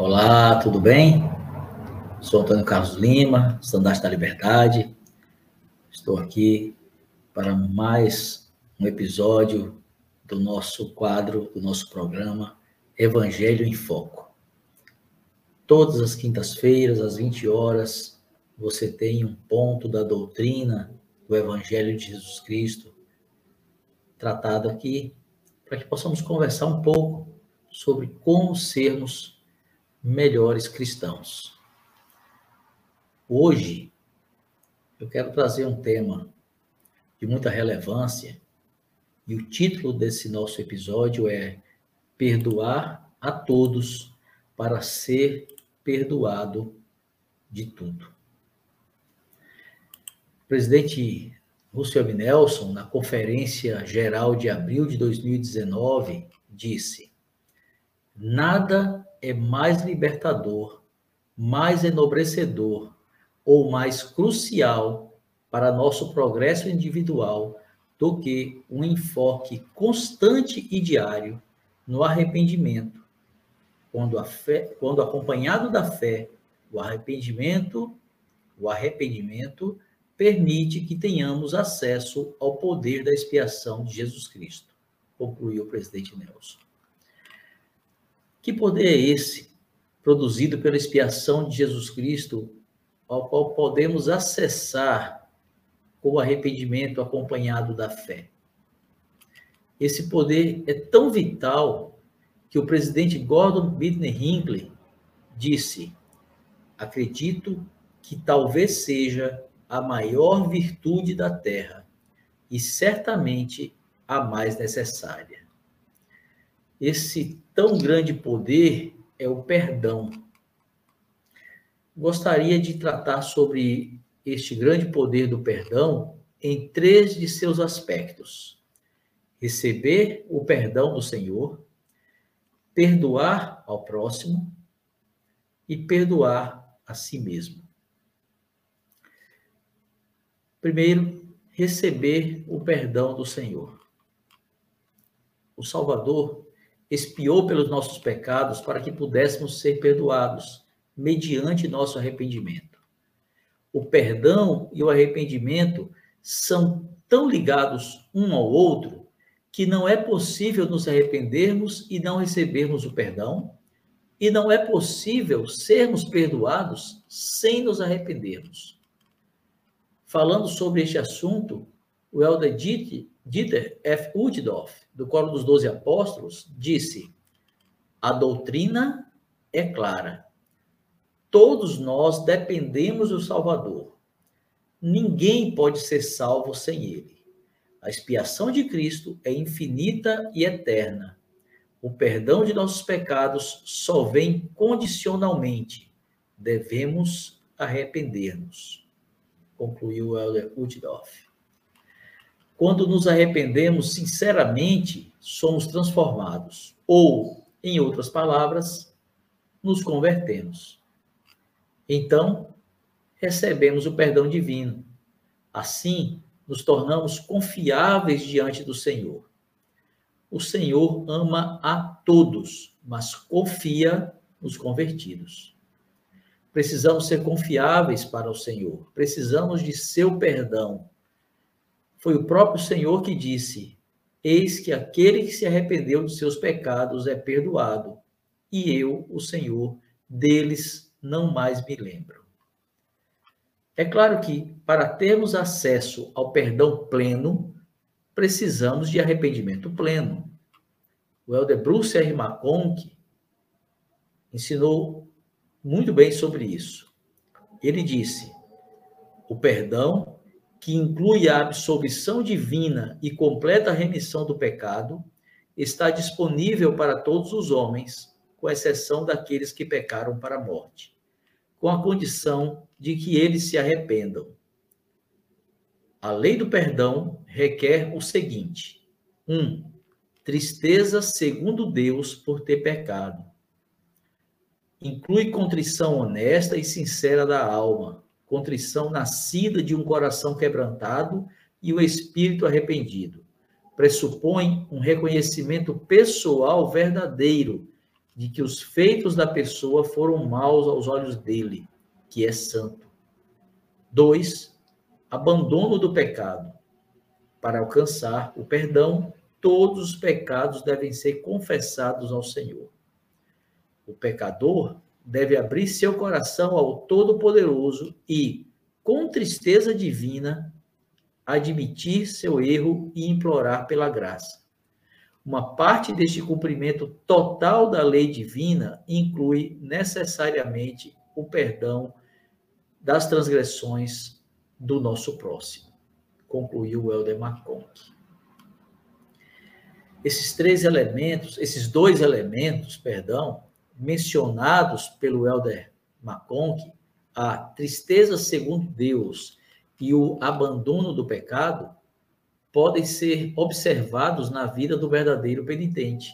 Olá, tudo bem? Sou Antônio Carlos Lima, estandarte da Liberdade. Estou aqui para mais um episódio do nosso quadro, do nosso programa Evangelho em Foco. Todas as quintas-feiras, às 20 horas, você tem um ponto da doutrina do Evangelho de Jesus Cristo tratado aqui, para que possamos conversar um pouco sobre como sermos melhores cristãos. Hoje, eu quero trazer um tema de muita relevância e o título desse nosso episódio é Perdoar a Todos para Ser Perdoado de Tudo. O presidente Rousseff Nelson, na Conferência Geral de abril de 2019, disse: Nada é mais libertador, mais enobrecedor ou mais crucial para nosso progresso individual do que um enfoque constante e diário no arrependimento. Quando, fé, quando acompanhado da fé, o arrependimento, o arrependimento permite que tenhamos acesso ao poder da expiação de Jesus Cristo, concluiu o presidente Nelson. Que poder é esse, produzido pela expiação de Jesus Cristo, ao qual podemos acessar com o arrependimento acompanhado da fé? Esse poder é tão vital que o presidente Gordon Bittner Hinckley disse: Acredito que talvez seja a maior virtude da terra e certamente a mais necessária. Esse tão grande poder é o perdão. Gostaria de tratar sobre este grande poder do perdão em três de seus aspectos: receber o perdão do Senhor, perdoar ao próximo e perdoar a si mesmo. Primeiro, receber o perdão do Senhor. O Salvador expiou pelos nossos pecados para que pudéssemos ser perdoados mediante nosso arrependimento. O perdão e o arrependimento são tão ligados um ao outro que não é possível nos arrependermos e não recebermos o perdão, e não é possível sermos perdoados sem nos arrependermos. Falando sobre este assunto, o Elder Dieter F. Uchtdorf, do Coro dos Doze Apóstolos, disse: A doutrina é clara. Todos nós dependemos do Salvador. Ninguém pode ser salvo sem ele. A expiação de Cristo é infinita e eterna. O perdão de nossos pecados só vem condicionalmente. Devemos arrepender-nos. Concluiu o Elder Uchtdorf. Quando nos arrependemos sinceramente, somos transformados. Ou, em outras palavras, nos convertemos. Então, recebemos o perdão divino. Assim, nos tornamos confiáveis diante do Senhor. O Senhor ama a todos, mas confia nos convertidos. Precisamos ser confiáveis para o Senhor. Precisamos de seu perdão foi o próprio Senhor que disse: Eis que aquele que se arrependeu de seus pecados é perdoado, e eu, o Senhor, deles não mais me lembro. É claro que, para termos acesso ao perdão pleno, precisamos de arrependimento pleno. O Elder Bruce R. McConk ensinou muito bem sobre isso. Ele disse: o perdão que inclui a absolvição divina e completa remissão do pecado, está disponível para todos os homens, com exceção daqueles que pecaram para a morte, com a condição de que eles se arrependam. A lei do perdão requer o seguinte: 1. Um, tristeza segundo Deus por ter pecado. Inclui contrição honesta e sincera da alma, contrição nascida de um coração quebrantado e o espírito arrependido. Pressupõe um reconhecimento pessoal verdadeiro de que os feitos da pessoa foram maus aos olhos dele, que é santo. 2. Abandono do pecado. Para alcançar o perdão, todos os pecados devem ser confessados ao Senhor. O pecador deve abrir seu coração ao Todo-Poderoso e, com tristeza divina, admitir seu erro e implorar pela graça. Uma parte deste cumprimento total da lei divina inclui necessariamente o perdão das transgressões do nosso próximo, concluiu Helder McConk. Esses três elementos, esses dois elementos, perdão, mencionados pelo Helder McConk, a tristeza segundo Deus e o abandono do pecado, podem ser observados na vida do verdadeiro penitente.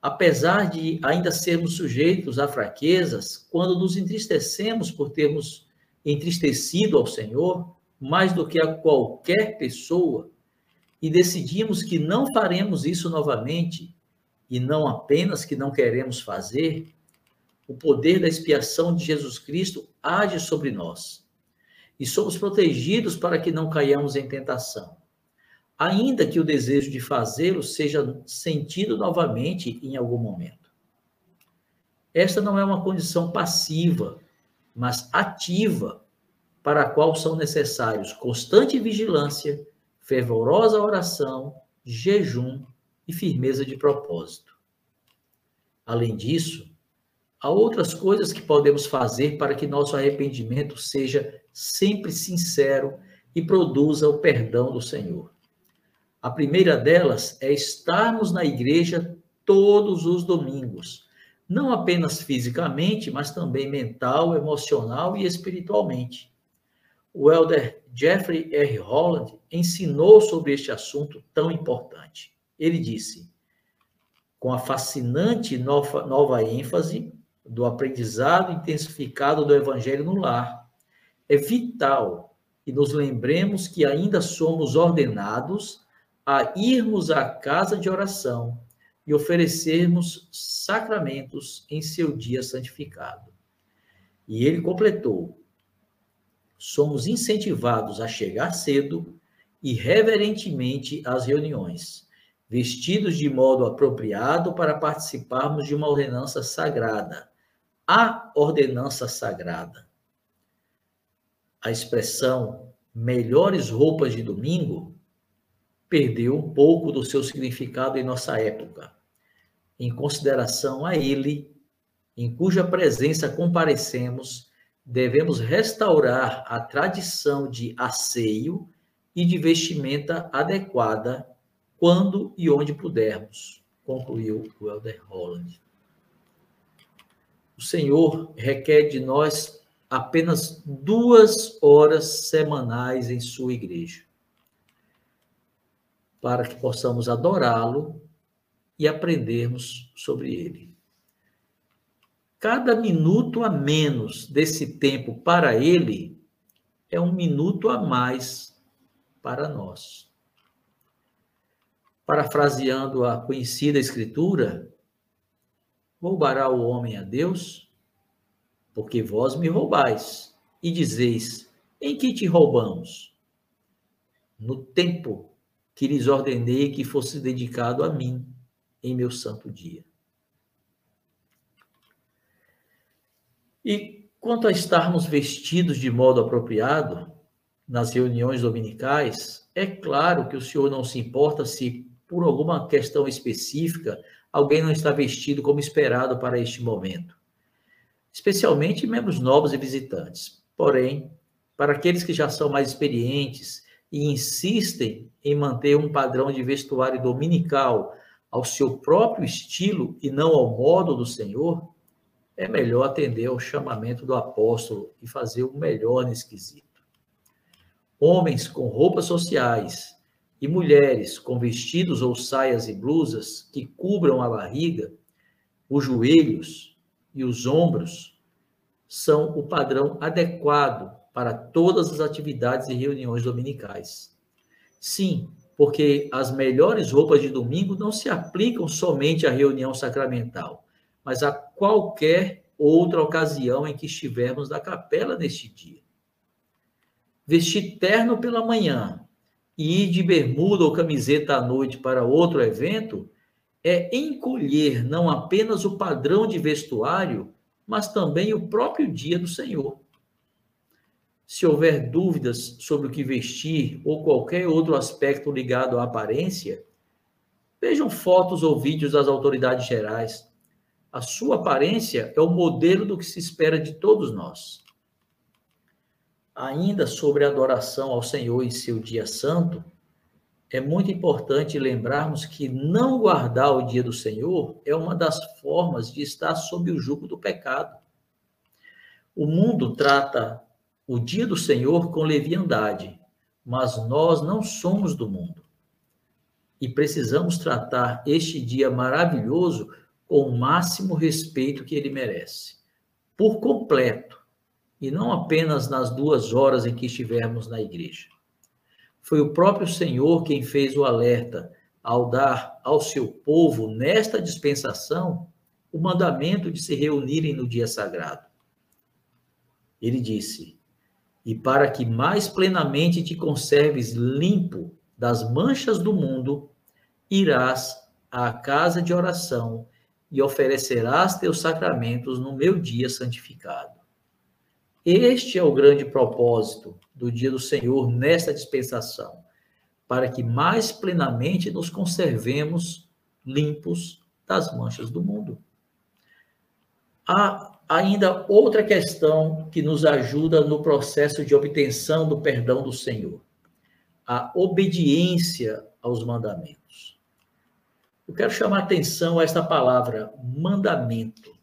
Apesar de ainda sermos sujeitos a fraquezas, quando nos entristecemos por termos entristecido ao Senhor, mais do que a qualquer pessoa, e decidimos que não faremos isso novamente, e não apenas que não queremos fazer, o poder da expiação de Jesus Cristo age sobre nós. E somos protegidos para que não caiamos em tentação ainda que o desejo de fazê-lo seja sentido novamente em algum momento. Esta não é uma condição passiva, mas ativa, para a qual são necessários constante vigilância, fervorosa oração, jejum e firmeza de propósito. Além disso, há outras coisas que podemos fazer para que nosso arrependimento seja sempre sincero e produza o perdão do Senhor. A primeira delas é estarmos na igreja todos os domingos, não apenas fisicamente, mas também mental, emocional e espiritualmente. O elder Jeffrey R. Holland ensinou sobre este assunto tão importante. Ele disse, com a fascinante nova, nova ênfase do aprendizado intensificado do Evangelho no lar, é vital que nos lembremos que ainda somos ordenados a irmos à casa de oração e oferecermos sacramentos em seu dia santificado. E ele completou: somos incentivados a chegar cedo e reverentemente às reuniões, vestidos de modo apropriado para participarmos de uma ordenança sagrada, a ordenança sagrada. A expressão melhores roupas de domingo perdeu um pouco do seu significado em nossa época, em consideração a ele, em cuja presença comparecemos, devemos restaurar a tradição de asseio e de vestimenta adequada quando e onde pudermos, concluiu o Elder Holland. O Senhor requer de nós apenas duas horas semanais em sua igreja para que possamos adorá-lo e aprendermos sobre ele. Cada minuto a menos desse tempo para ele é um minuto a mais para nós. Parafraseando a conhecida escritura, roubará o homem a Deus? Porque vós me roubais e dizeis: em que te roubamos? No tempo que lhes ordenei que fosse dedicado a mim em meu santo dia. E quanto a estarmos vestidos de modo apropriado nas reuniões dominicais, é claro que o Senhor não se importa se, por alguma questão específica, alguém não está vestido como esperado para este momento, especialmente membros novos e visitantes. Porém, para aqueles que já são mais experientes e insistem em manter um padrão de vestuário dominical ao seu próprio estilo e não ao modo do Senhor, é melhor atender ao chamamento do apóstolo e fazer o melhor nesse quesito. Homens com roupas sociais e mulheres com vestidos ou saias e blusas que cubram a barriga, os joelhos e os ombros são o padrão adequado para todas as atividades e reuniões dominicais. Sim, porque as melhores roupas de domingo não se aplicam somente à reunião sacramental, mas a qualquer outra ocasião em que estivermos na capela neste dia. Vestir terno pela manhã e ir de bermuda ou camiseta à noite para outro evento é encolher não apenas o padrão de vestuário, mas também o próprio dia do Senhor. Se houver dúvidas sobre o que vestir ou qualquer outro aspecto ligado à aparência, vejam fotos ou vídeos das autoridades gerais. A sua aparência é o modelo do que se espera de todos nós. Ainda sobre a adoração ao Senhor em seu dia santo, é muito importante lembrarmos que não guardar o dia do Senhor é uma das formas de estar sob o jugo do pecado. O mundo trata o dia do Senhor com leviandade, mas nós não somos do mundo. E precisamos tratar este dia maravilhoso com o máximo respeito que ele merece, por completo, e não apenas nas duas horas em que estivermos na igreja. Foi o próprio Senhor quem fez o alerta ao dar ao seu povo, nesta dispensação, o mandamento de se reunirem no dia sagrado. Ele disse: E para que mais plenamente te conserves limpo das manchas do mundo, irás à casa de oração e oferecerás teus sacramentos no meu dia santificado. Este é o grande propósito do dia do Senhor nesta dispensação, para que mais plenamente nos conservemos limpos das manchas do mundo. Há ainda outra questão que nos ajuda no processo de obtenção do perdão do Senhor: a obediência aos mandamentos. Eu quero chamar atenção a esta palavra, mandamento.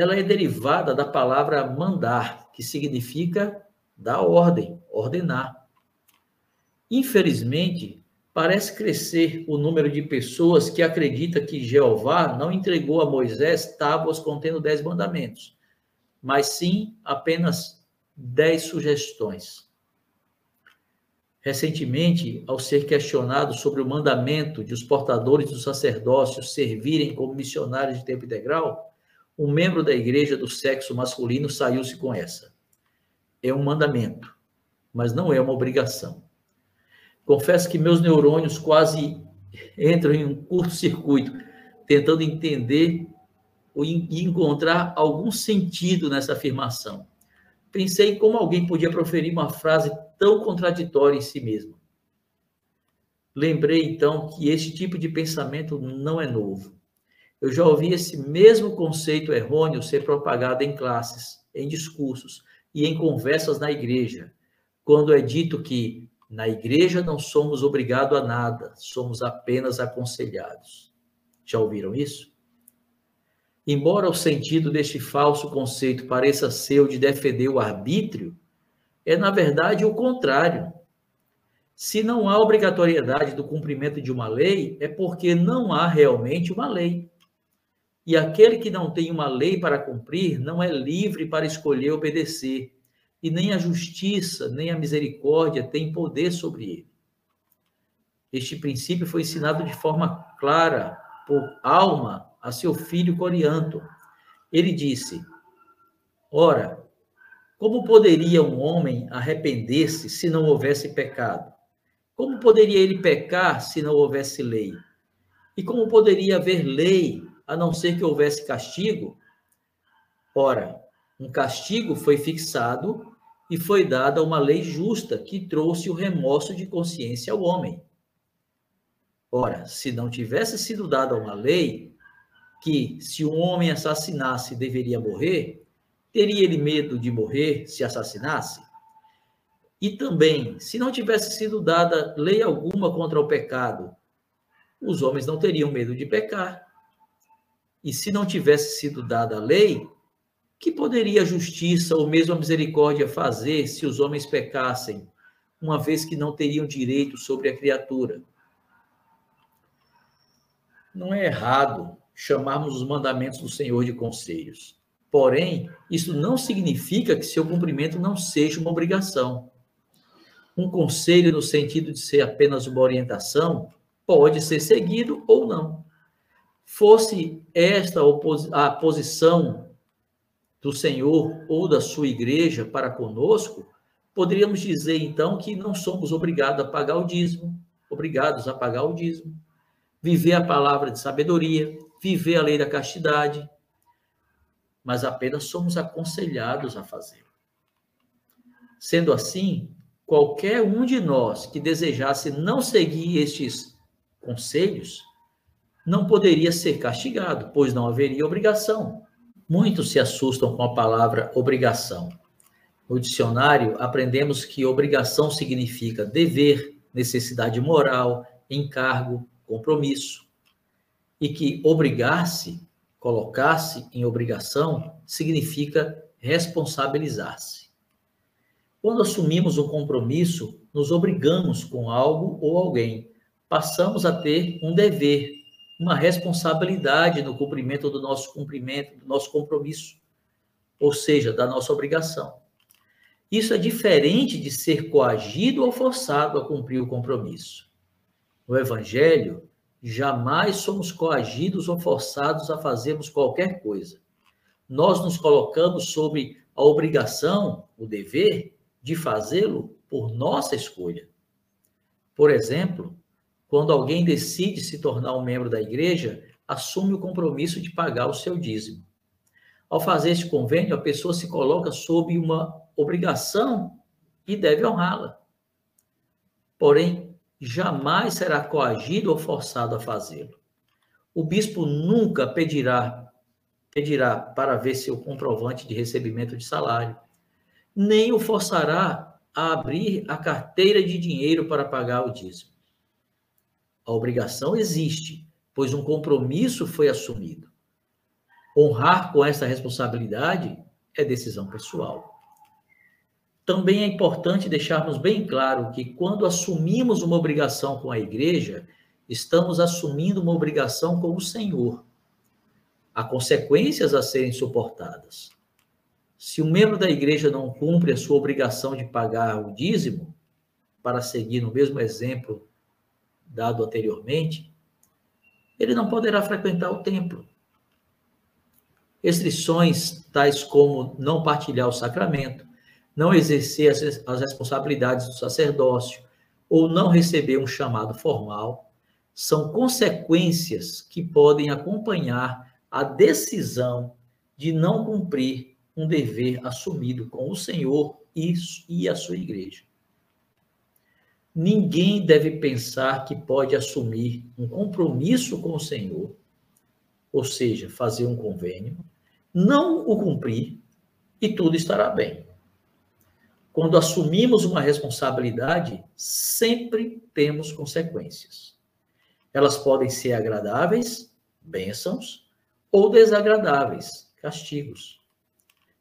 Ela é derivada da palavra mandar, que significa dar ordem, ordenar. Infelizmente, parece crescer o número de pessoas que acredita que Jeová não entregou a Moisés tábuas contendo dez mandamentos, mas sim apenas dez sugestões. Recentemente, ao ser questionado sobre o mandamento de os portadores do sacerdócio servirem como missionários de tempo integral, um membro da igreja do sexo masculino saiu-se com essa é um mandamento, mas não é uma obrigação. Confesso que meus neurônios quase entram em um curto-circuito, tentando entender e encontrar algum sentido nessa afirmação. Pensei como alguém podia proferir uma frase tão contraditória em si mesma. Lembrei então que esse tipo de pensamento não é novo. Eu já ouvi esse mesmo conceito errôneo ser propagado em classes, em discursos, e em conversas na igreja, quando é dito que na igreja não somos obrigados a nada, somos apenas aconselhados. Já ouviram isso? Embora o sentido deste falso conceito pareça ser o de defender o arbítrio, é na verdade o contrário. Se não há obrigatoriedade do cumprimento de uma lei, é porque não há realmente uma lei. E aquele que não tem uma lei para cumprir não é livre para escolher obedecer, e nem a justiça, nem a misericórdia têm poder sobre ele. Este princípio foi ensinado de forma clara por Alma a seu filho Corianto. Ele disse: Ora, como poderia um homem arrepender-se se não houvesse pecado? Como poderia ele pecar se não houvesse lei? E como poderia haver lei a não ser que houvesse castigo. Ora, um castigo foi fixado e foi dada uma lei justa que trouxe o remorso de consciência ao homem. Ora, se não tivesse sido dada uma lei que, se um homem assassinasse, deveria morrer, teria ele medo de morrer se assassinasse? E também, se não tivesse sido dada lei alguma contra o pecado, os homens não teriam medo de pecar. E se não tivesse sido dada a lei, que poderia a justiça ou mesmo a misericórdia fazer se os homens pecassem, uma vez que não teriam direito sobre a criatura? Não é errado chamarmos os mandamentos do Senhor de conselhos. Porém, isso não significa que seu cumprimento não seja uma obrigação. Um conselho, no sentido de ser apenas uma orientação, pode ser seguido ou não. Fosse esta a posição do Senhor ou da sua igreja para conosco, poderíamos dizer então que não somos obrigados a pagar o dízimo, obrigados a pagar o dízimo, viver a palavra de sabedoria, viver a lei da castidade, mas apenas somos aconselhados a fazê-lo. Sendo assim, qualquer um de nós que desejasse não seguir estes conselhos, não poderia ser castigado, pois não haveria obrigação. Muitos se assustam com a palavra obrigação. No dicionário, aprendemos que obrigação significa dever, necessidade moral, encargo, compromisso. E que obrigar-se, colocar-se em obrigação, significa responsabilizar-se. Quando assumimos um compromisso, nos obrigamos com algo ou alguém. Passamos a ter um dever, uma responsabilidade no cumprimento do nosso cumprimento, do nosso compromisso, ou seja, da nossa obrigação. Isso é diferente de ser coagido ou forçado a cumprir o compromisso. No Evangelho, jamais somos coagidos ou forçados a fazermos qualquer coisa. Nós nos colocamos sob a obrigação, o dever, de fazê-lo por nossa escolha. Por exemplo, quando alguém decide se tornar um membro da igreja, assume o compromisso de pagar o seu dízimo. Ao fazer este convênio, a pessoa se coloca sob uma obrigação e deve honrá-la. Porém, jamais será coagido ou forçado a fazê-lo. O bispo nunca pedirá pedirá para ver seu comprovante de recebimento de salário nem o forçará a abrir a carteira de dinheiro para pagar o dízimo. A obrigação existe, pois um compromisso foi assumido. Honrar com essa responsabilidade é decisão pessoal. Também é importante deixarmos bem claro que quando assumimos uma obrigação com a igreja, estamos assumindo uma obrigação com o Senhor. Há consequências a serem suportadas. Se um membro da igreja não cumpre a sua obrigação de pagar o dízimo, para seguir no mesmo exemplo dado anteriormente, ele não poderá frequentar o templo. Restrições tais como não partilhar o sacramento, não exercer as responsabilidades do sacerdócio ou não receber um chamado formal são consequências que podem acompanhar a decisão de não cumprir um dever assumido com o Senhor e a sua igreja. Ninguém deve pensar que pode assumir um compromisso com o Senhor, ou seja, fazer um convênio, não o cumprir e tudo estará bem. Quando assumimos uma responsabilidade, sempre temos consequências. Elas podem ser agradáveis, bênçãos, ou desagradáveis, castigos.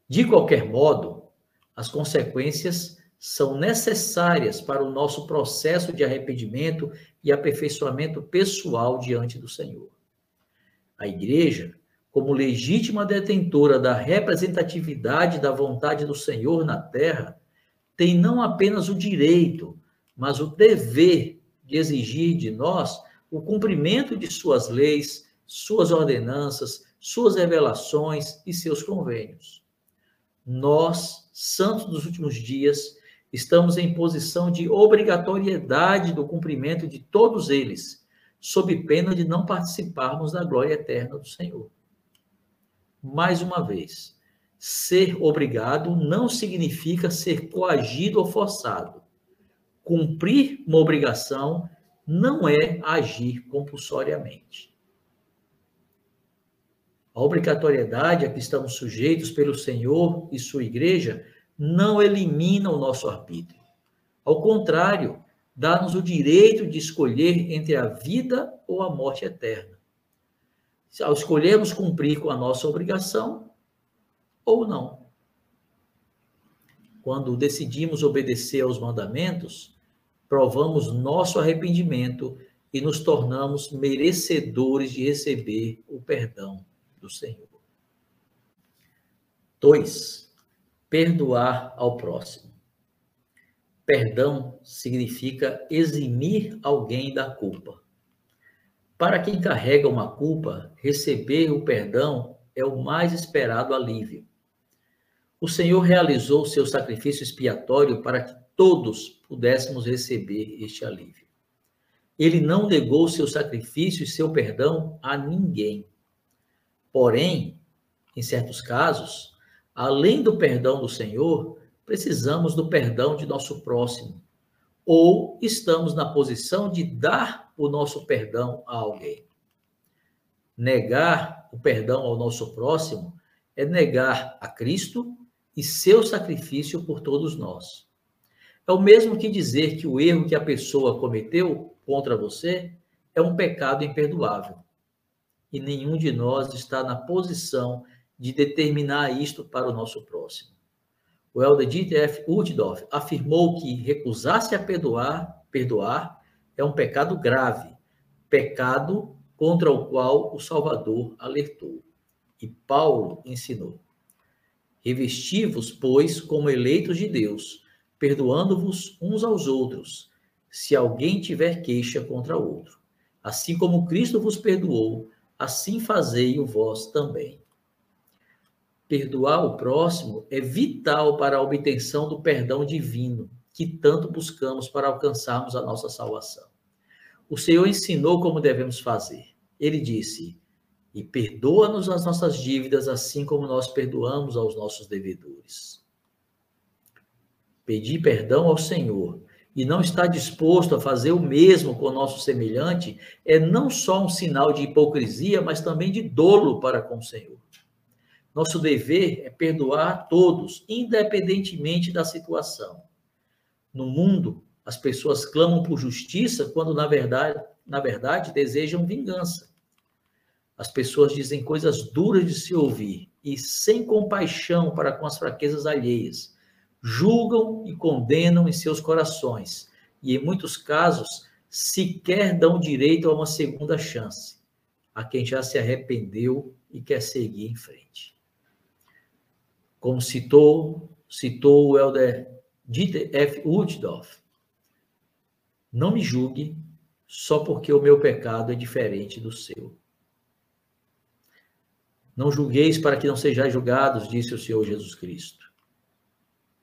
De qualquer modo, as consequências são necessárias para o nosso processo de arrependimento e aperfeiçoamento pessoal diante do Senhor. A igreja, como legítima detentora da representatividade da vontade do Senhor na terra, tem não apenas o direito, mas o dever de exigir de nós o cumprimento de suas leis, suas ordenanças, suas revelações e seus convênios nós, santos dos últimos dias, estamos em posição de obrigatoriedade do cumprimento de todos eles, sob pena de não participarmos da glória eterna do Senhor. Mais uma vez, ser obrigado não significa ser coagido ou forçado. Cumprir uma obrigação não é agir compulsoriamente. A obrigatoriedade a que estamos sujeitos pelo Senhor e sua igreja não elimina o nosso arbítrio. Ao contrário, dá-nos o direito de escolher entre a vida ou a morte eterna. Ao escolhermos cumprir com a nossa obrigação ou não. Quando decidimos obedecer aos mandamentos, provamos nosso arrependimento e nos tornamos merecedores de receber o perdão do Senhor. Dois, perdoar ao próximo. Perdão significa eximir alguém da culpa. Para quem carrega uma culpa, receber o perdão é o mais esperado alívio. O Senhor realizou seu sacrifício expiatório para que todos pudéssemos receber este alívio. Ele não negou seu sacrifício e seu perdão a ninguém. Porém, em certos casos, além do perdão do Senhor, precisamos do perdão de nosso próximo, ou estamos na posição de dar o nosso perdão a alguém. Negar o perdão ao nosso próximo é negar a Cristo e seu sacrifício por todos nós. É o mesmo que dizer que o erro que a pessoa cometeu contra você é um pecado imperdoável. E nenhum de nós está na posição de determinar isto para o nosso próximo. O Elder Dieter F. Uchtdorf afirmou que recusar-se a perdoar, perdoar é um pecado grave, pecado contra o qual o Salvador alertou. E Paulo ensinou: Revesti-vos, pois, como eleitos de Deus, perdoando-vos uns aos outros, se alguém tiver queixa contra outro. Assim como Cristo vos perdoou, assim fazei o vós também. Perdoar o próximo é vital para a obtenção do perdão divino que tanto buscamos para alcançarmos a nossa salvação. O Senhor ensinou como devemos fazer. Ele disse: e perdoa-nos as nossas dívidas, assim como nós perdoamos aos nossos devedores. Pedir perdão ao Senhor e não estar disposto a fazer o mesmo com o nosso semelhante é não só um sinal de hipocrisia, mas também de dolo para com o Senhor. Nosso dever é perdoar a todos, independentemente da situação. No mundo, as pessoas clamam por justiça quando na verdade, na verdade desejam vingança. As pessoas dizem coisas duras de se ouvir e sem compaixão para com as fraquezas alheias. Julgam e condenam em seus corações e, em muitos casos, sequer dão direito a uma segunda chance a quem já se arrependeu e quer seguir em frente. Como citou, citou o elder Dieter F. Uchtdorf, não me julgue só porque o meu pecado é diferente do seu. Não julgueis para que não sejais julgados, disse o Senhor Jesus Cristo.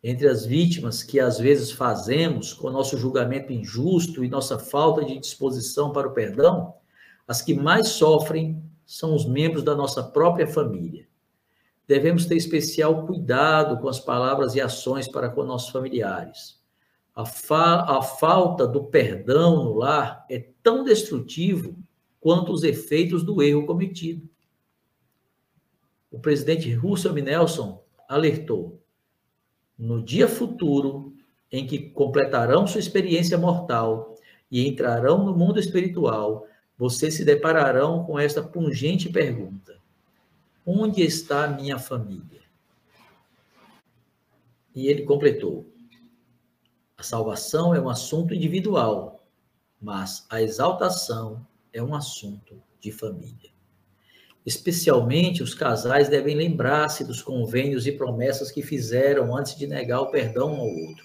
Entre as vítimas que às vezes fazemos com nosso julgamento injusto e nossa falta de disposição para o perdão, as que mais sofrem são os membros da nossa própria família. Devemos ter especial cuidado com as palavras e ações para com nossos familiares. A, fa a falta do perdão no lar é tão destrutivo quanto os efeitos do erro cometido o presidente Russell M. Nelson alertou: no dia futuro em que completarão sua experiência mortal e entrarão no mundo espiritual, vocês se depararão com esta pungente pergunta: Onde está a minha família? E ele completou: A salvação é um assunto individual, mas a exaltação é um assunto de família. Especialmente os casais devem lembrar-se dos convênios e promessas que fizeram antes de negar o perdão ao outro.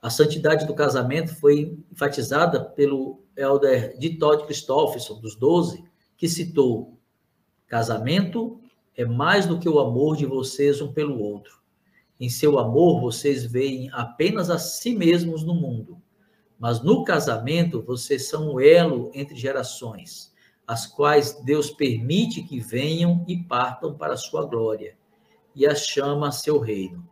A santidade do casamento foi enfatizada pelo elder de Todd Christofferson, dos Doze, que citou: Casamento é mais do que o amor de vocês um pelo outro. Em seu amor, vocês veem apenas a si mesmos no mundo. Mas no casamento, vocês são o elo entre gerações as quais Deus permite que venham e partam para a sua glória, e as chama a seu reino.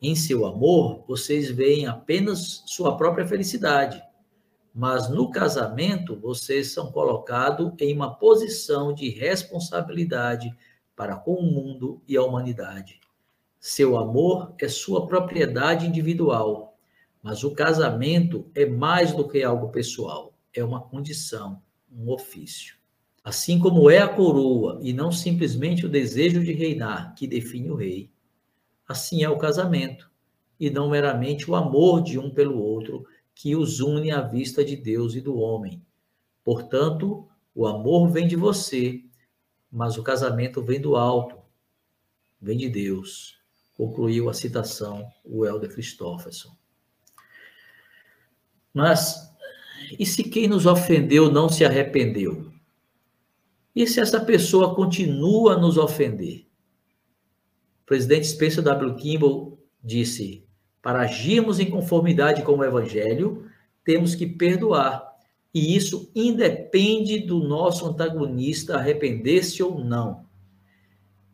Em seu amor, vocês veem apenas sua própria felicidade, mas no casamento, vocês são colocados em uma posição de responsabilidade para com o mundo e a humanidade. Seu amor é sua propriedade individual, mas o casamento é mais do que algo pessoal, é uma condição um ofício. Assim como é a coroa e não simplesmente o desejo de reinar que define o rei, assim é o casamento e não meramente o amor de um pelo outro que os une à vista de Deus e do homem. Portanto, o amor vem de você, mas o casamento vem do alto, vem de Deus. Concluiu a citação o Helder Christofferson. Mas E se quem nos ofendeu não se arrependeu? E se essa pessoa continua a nos ofender? O presidente Spencer W. Kimball disse: para agirmos em conformidade com o Evangelho, temos que perdoar. E isso independe do nosso antagonista arrepender-se ou não.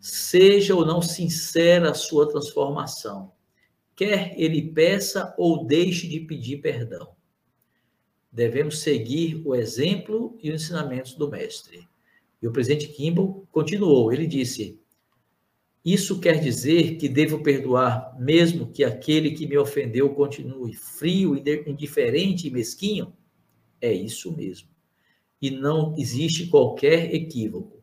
Seja ou não sincera a sua transformação, quer ele peça ou deixe de pedir perdão. Devemos seguir o exemplo e os ensinamentos do Mestre. E o presidente Kimball continuou, ele disse: Isso quer dizer que devo perdoar, mesmo que aquele que me ofendeu continue frio, indiferente e mesquinho? É isso mesmo. E não existe qualquer equívoco.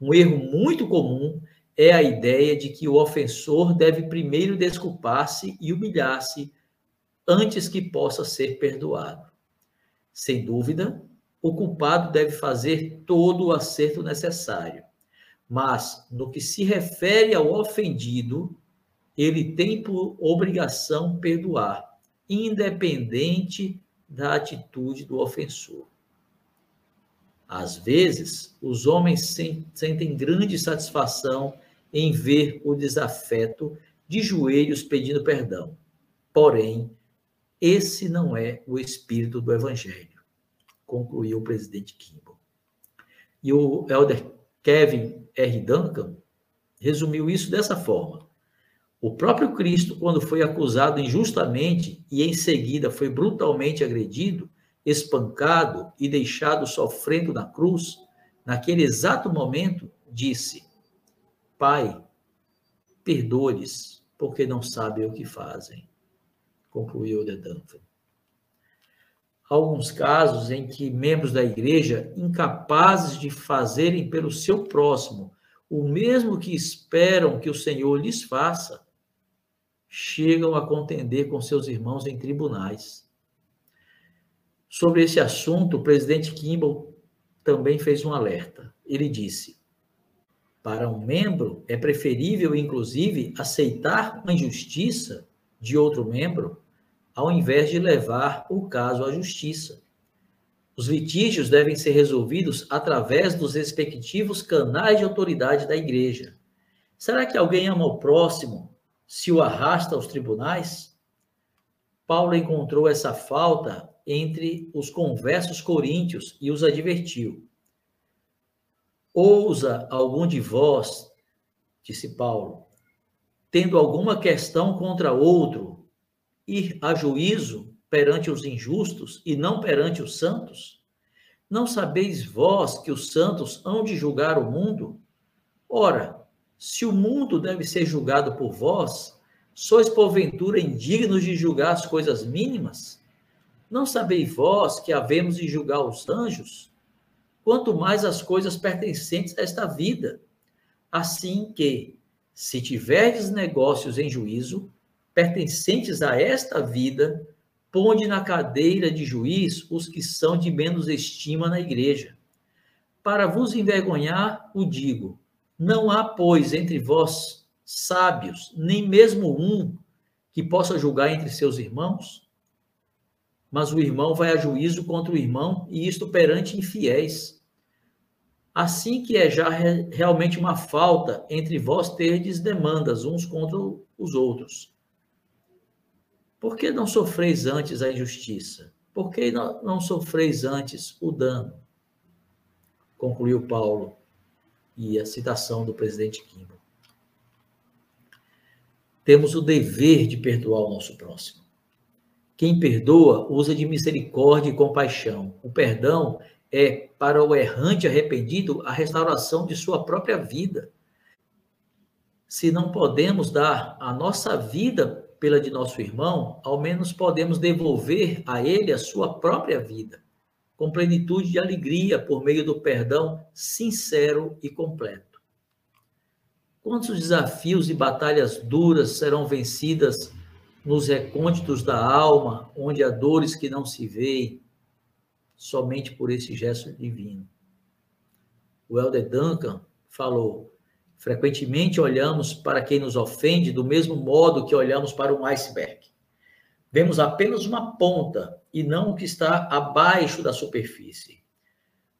Um erro muito comum é a ideia de que o ofensor deve primeiro desculpar-se e humilhar-se antes que possa ser perdoado. Sem dúvida, o culpado deve fazer todo o acerto necessário. Mas, no que se refere ao ofendido, ele tem por obrigação perdoar, independente da atitude do ofensor. Às vezes, os homens sentem grande satisfação em ver o desafeto de joelhos pedindo perdão. Porém, esse não é o espírito do evangelho, concluiu o presidente Kimball. E o elder Kevin R. Duncan resumiu isso dessa forma: o próprio Cristo, quando foi acusado injustamente e em seguida foi brutalmente agredido, espancado e deixado sofrendo na cruz, naquele exato momento, disse: Pai, perdoe-lhes, porque não sabem o que fazem. Concluiu de Danford. Alguns casos em que membros da igreja, incapazes de fazerem pelo seu próximo o mesmo que esperam que o Senhor lhes faça, chegam a contender com seus irmãos em tribunais. Sobre esse assunto, o presidente Kimball também fez um alerta. Ele disse: para um membro, é preferível, inclusive, aceitar a injustiça de outro membro, ao invés de levar o caso à justiça. Os litígios devem ser resolvidos através dos respectivos canais de autoridade da igreja. Será que alguém ama o próximo se o arrasta aos tribunais? Paulo encontrou essa falta entre os conversos coríntios e os advertiu. Ousa algum de vós, disse Paulo, tendo alguma questão contra outro, ir a juízo perante os injustos e não perante os santos? Não sabeis vós que os santos hão de julgar o mundo? Ora, se o mundo deve ser julgado por vós, sois porventura indignos de julgar as coisas mínimas? Não sabeis vós que havemos de julgar os anjos? Quanto mais as coisas pertencentes a esta vida. Assim que, se tiverdes negócios em juízo, pertencentes a esta vida, ponde na cadeira de juiz os que são de menos estima na igreja. Para vos envergonhar, o digo: não há, pois, entre vós sábios, nem mesmo um que possa julgar entre seus irmãos? Mas o irmão vai a juízo contra o irmão, e isto perante infiéis. Assim que é já realmente uma falta entre vós terdes demandas uns contra os outros. Por que não sofreis antes a injustiça? Por que não sofreis antes o dano? Concluiu Paulo e a citação do presidente Kimball. Temos o dever de perdoar o nosso próximo. Quem perdoa usa de misericórdia e compaixão. O perdão é para o errante arrependido a restauração de sua própria vida. Se não podemos dar a nossa vida pela de nosso irmão, ao menos podemos devolver a ele a sua própria vida com plenitude de alegria por meio do perdão sincero e completo. Quantos desafios e batalhas duras serão vencidas nos recônditos da alma, onde há dores que não se veem, somente por esse gesto divino? O Elder Duncan falou: frequentemente olhamos para quem nos ofende do mesmo modo que olhamos para um iceberg. Vemos apenas uma ponta e não o que está abaixo da superfície.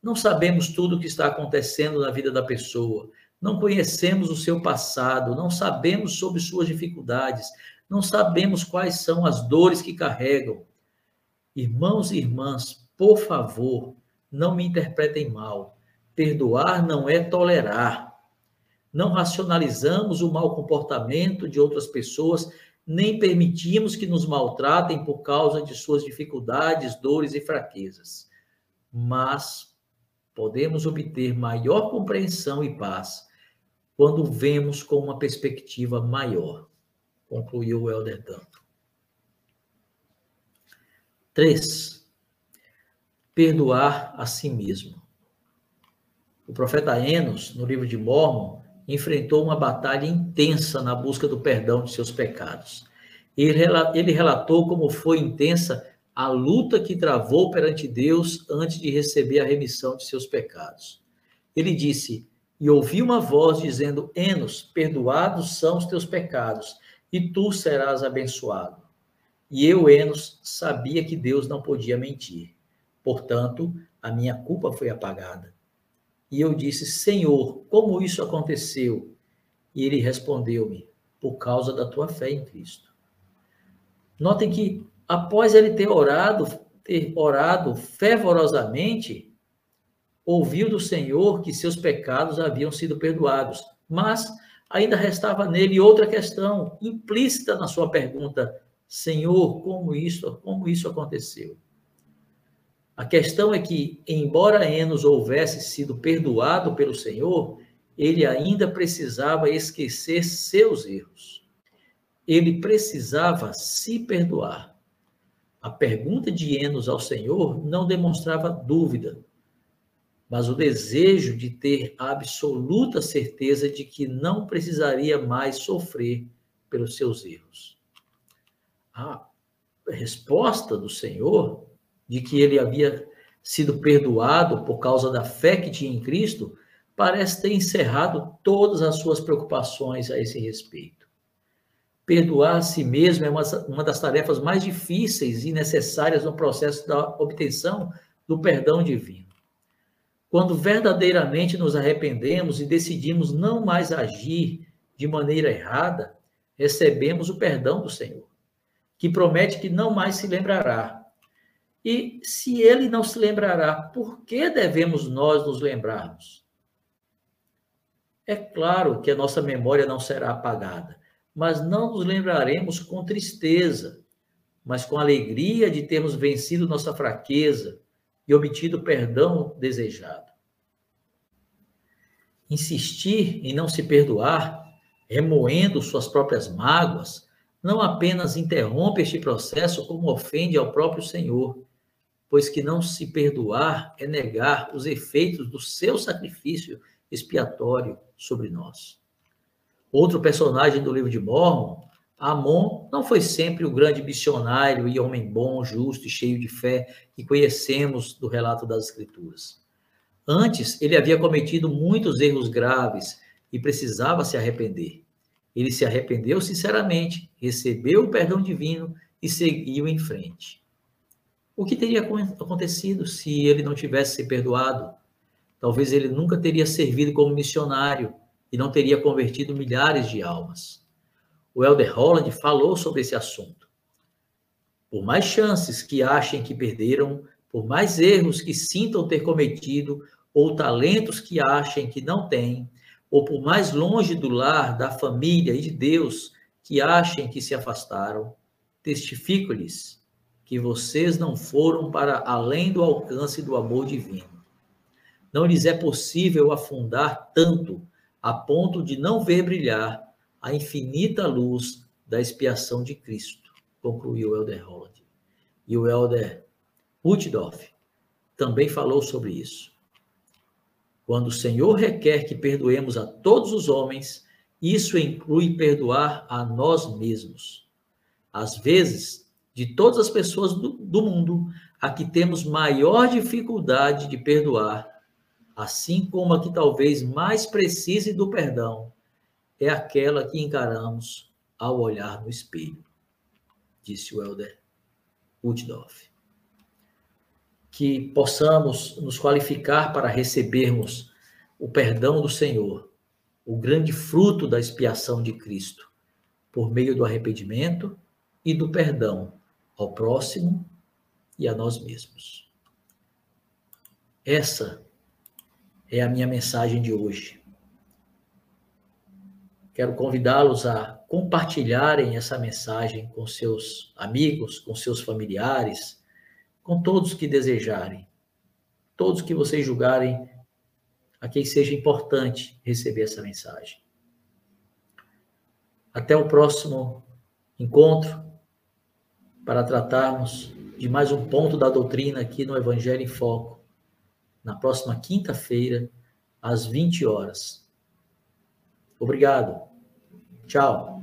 Não sabemos tudo o que está acontecendo na vida da pessoa, não conhecemos o seu passado, não sabemos sobre suas dificuldades, não sabemos quais são as dores que carregam. Irmãos e irmãs, por favor, não me interpretem mal. Perdoar não é tolerar. Não racionalizamos o mau comportamento de outras pessoas, nem permitimos que nos maltratem por causa de suas dificuldades, dores e fraquezas. Mas podemos obter maior compreensão e paz quando vemos com uma perspectiva maior, concluiu o Helder Danto. 3. Perdoar a si mesmo. O profeta Enos, no livro de Mormon, enfrentou uma batalha intensa na busca do perdão de seus pecados. Ele relatou como foi intensa a luta que travou perante Deus antes de receber a remissão de seus pecados. Ele disse: e ouvi uma voz dizendo: Enos, perdoados são os teus pecados, e tu serás abençoado. E eu, Enos, sabia que Deus não podia mentir. Portanto, a minha culpa foi apagada. E eu disse: Senhor, como isso aconteceu? E ele respondeu-me: Por causa da tua fé em Cristo. Notem que após ele ter orado, ter orado fervorosamente, ouviu do Senhor que seus pecados haviam sido perdoados, mas ainda restava nele outra questão implícita na sua pergunta: Senhor, como isso, como isso aconteceu? A questão é que, embora Enos houvesse sido perdoado pelo Senhor, ele ainda precisava esquecer seus erros. Ele precisava se perdoar. A pergunta de Enos ao Senhor não demonstrava dúvida, mas o desejo de ter a absoluta certeza de que não precisaria mais sofrer pelos seus erros. A resposta do Senhor de que ele havia sido perdoado por causa da fé que tinha em Cristo parece ter encerrado todas as suas preocupações a esse respeito. Perdoar a si mesmo é uma, das tarefas mais difíceis e necessárias no processo da obtenção do perdão divino. Quando verdadeiramente nos arrependemos e decidimos não mais agir de maneira errada, recebemos o perdão do Senhor, que promete que não mais se lembrará. E se ele não se lembrará, por que devemos nós nos lembrarmos? É claro que a nossa memória não será apagada, mas não nos lembraremos com tristeza, mas com alegria de termos vencido nossa fraqueza, e obtido o perdão desejado. Insistir em não se perdoar, remoendo suas próprias mágoas, não apenas interrompe este processo, como ofende ao próprio Senhor, pois que não se perdoar é negar os efeitos do seu sacrifício expiatório sobre nós. Outro personagem do livro de Mormon Amon não foi sempre o grande missionário e homem bom, justo e cheio de fé que conhecemos do relato das Escrituras. Antes, ele havia cometido muitos erros graves e precisava se arrepender. Ele se arrependeu sinceramente, recebeu o perdão divino e seguiu em frente. O que teria acontecido se ele não tivesse se perdoado? Talvez ele nunca teria servido como missionário e não teria convertido milhares de almas. O Elder Holland falou sobre esse assunto. Por mais chances que achem que perderam, por mais erros que sintam ter cometido, ou talentos que achem que não têm, ou por mais longe do lar, da família e de Deus que achem que se afastaram, testifico-lhes que vocês não foram para além do alcance do amor divino. Não lhes é possível afundar tanto a ponto de não ver brilhar a infinita luz da expiação de Cristo, concluiu Elder Holland. E o Elder Woodorf também falou sobre isso. Quando o Senhor requer que perdoemos a todos os homens, isso inclui perdoar a nós mesmos. Às vezes, de todas as pessoas do, do mundo, a que temos maior dificuldade de perdoar, assim como a que talvez mais precise do perdão, é aquela que encaramos ao olhar no espelho, disse o Elder Uchtdorf. Que possamos nos qualificar para recebermos o perdão do Senhor, o grande fruto da expiação de Cristo, por meio do arrependimento e do perdão ao próximo e a nós mesmos. Essa é a minha mensagem de hoje. Quero convidá-los a compartilharem essa mensagem com seus amigos, com seus familiares, com todos que desejarem, todos que vocês julgarem a quem seja importante receber essa mensagem. Até o próximo encontro para tratarmos de mais um ponto da doutrina aqui no Evangelho em Foco, na próxima quinta-feira, às 20 horas. Obrigado. Tchau.